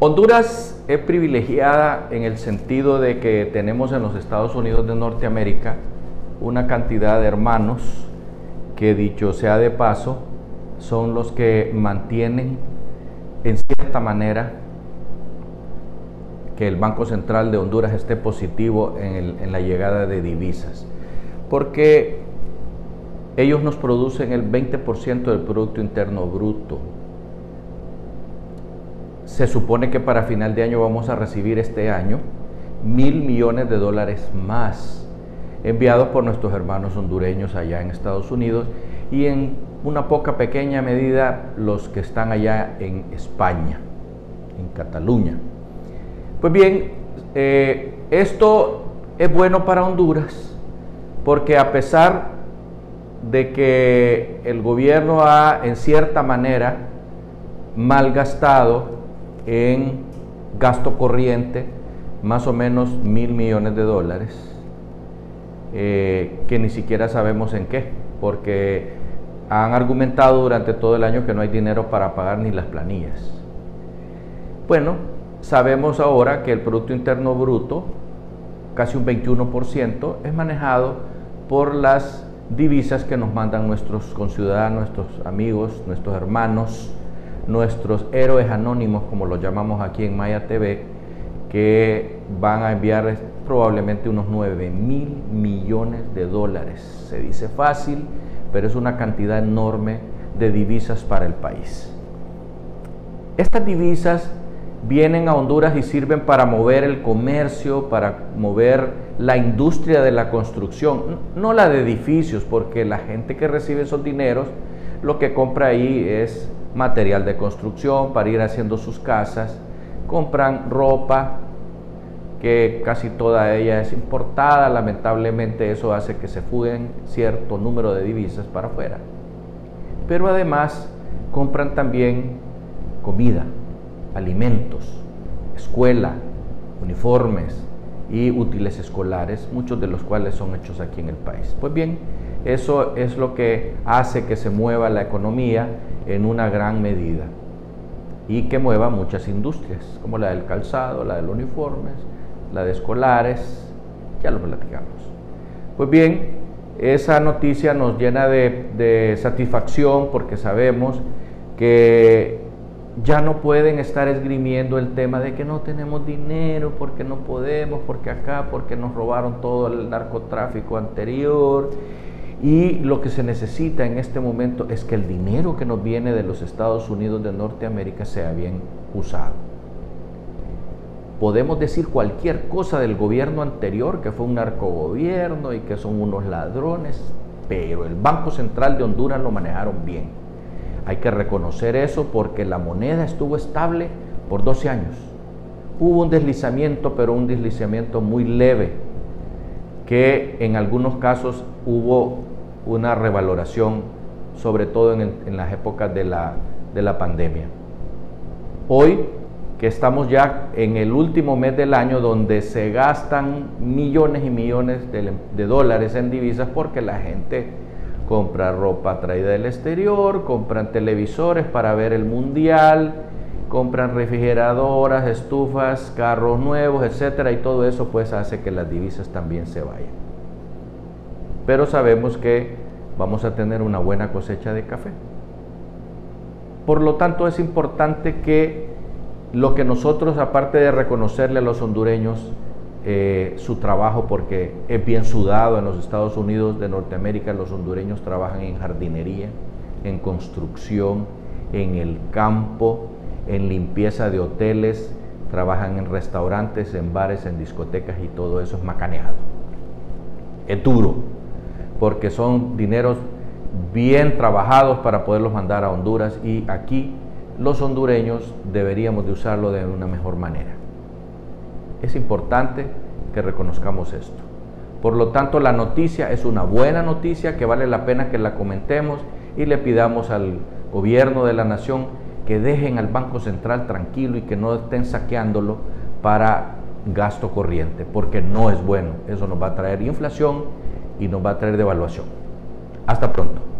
Honduras es privilegiada en el sentido de que tenemos en los Estados Unidos de Norteamérica una cantidad de hermanos que dicho sea de paso, son los que mantienen en cierta manera que el Banco Central de Honduras esté positivo en, la llegada de divisas, porque ellos nos producen el 20% del Producto Interno Bruto. Se supone que para final de año vamos a recibir este año mil millones de dólares más enviados por nuestros hermanos hondureños allá en Estados Unidos y en una poca pequeña medida los que están allá en España, en Cataluña. Pues bien, eh, esto es bueno para Honduras porque a pesar de que el gobierno ha en cierta manera malgastado en gasto corriente más o menos mil millones de dólares, eh, que ni siquiera sabemos en qué, porque han argumentado durante todo el año que no hay dinero para pagar ni las planillas. Bueno, sabemos ahora que el Producto Interno Bruto, casi un 21%, es manejado por las divisas que nos mandan nuestros conciudadanos, nuestros amigos, nuestros hermanos, nuestros héroes anónimos, como los llamamos aquí en Maya TV, que van a enviar probablemente unos 9 mil millones de dólares. Se dice fácil, pero es una cantidad enorme de divisas para el país. Estas divisas vienen a Honduras y sirven para mover el comercio, para mover la industria de la construcción, no la de edificios, porque la gente que recibe esos dineros lo que compra ahí es material de construcción para ir haciendo sus casas, compran ropa, que casi toda ella es importada, lamentablemente eso hace que se fuguen cierto número de divisas para afuera. Pero además compran también comida, alimentos, escuela, uniformes y útiles escolares, muchos de los cuales son hechos aquí en el país. Pues bien, eso es lo que hace que se mueva la economía en una gran medida y que mueva muchas industrias, como la del calzado, la de los uniformes, la de escolares, ya lo platicamos. Pues bien, esa noticia nos llena de, satisfacción porque sabemos que ya no pueden estar esgrimiendo el tema de que no tenemos dinero, porque no podemos, porque acá, porque nos robaron todo el narcotráfico anterior. Y lo que se necesita en este momento es que el dinero que nos viene de los Estados Unidos de Norteamérica sea bien usado. Podemos decir cualquier cosa del gobierno anterior, que fue un narcogobierno y que son unos ladrones, pero el Banco Central de Honduras lo manejaron bien. Hay que reconocer eso porque la moneda estuvo estable por 12 años. Hubo un deslizamiento, pero un deslizamiento muy leve, que en algunos casos hubo una revaloración, sobre todo en, las épocas de la, de la pandemia. Hoy que estamos ya en el último mes del año donde se gastan millones y millones de, dólares en divisas porque la gente compra ropa traída del exterior, compran televisores para ver el mundial, compran refrigeradoras, estufas, carros nuevos, etcétera, y todo eso pues hace que las divisas también se vayan. Pero sabemos que vamos a tener una buena cosecha de café. Por lo tanto, es importante que lo que nosotros, aparte de reconocerle a los hondureños eh, su trabajo, porque es bien sudado en los Estados Unidos de Norteamérica, los hondureños trabajan en jardinería, en construcción, en el campo, en limpieza de hoteles, trabajan en restaurantes, en bares, en discotecas y todo eso es macaneado. Es duro, porque son dineros bien trabajados para poderlos mandar a Honduras y aquí los hondureños deberíamos de usarlo de una mejor manera. Es importante que reconozcamos esto. Por lo tanto, la noticia es una buena noticia que vale la pena que la comentemos y le pidamos al gobierno de la nación que dejen al Banco Central tranquilo y que no estén saqueándolo para gasto corriente, porque no es bueno. Eso nos va a traer inflación y nos va a traer devaluación. Hasta pronto.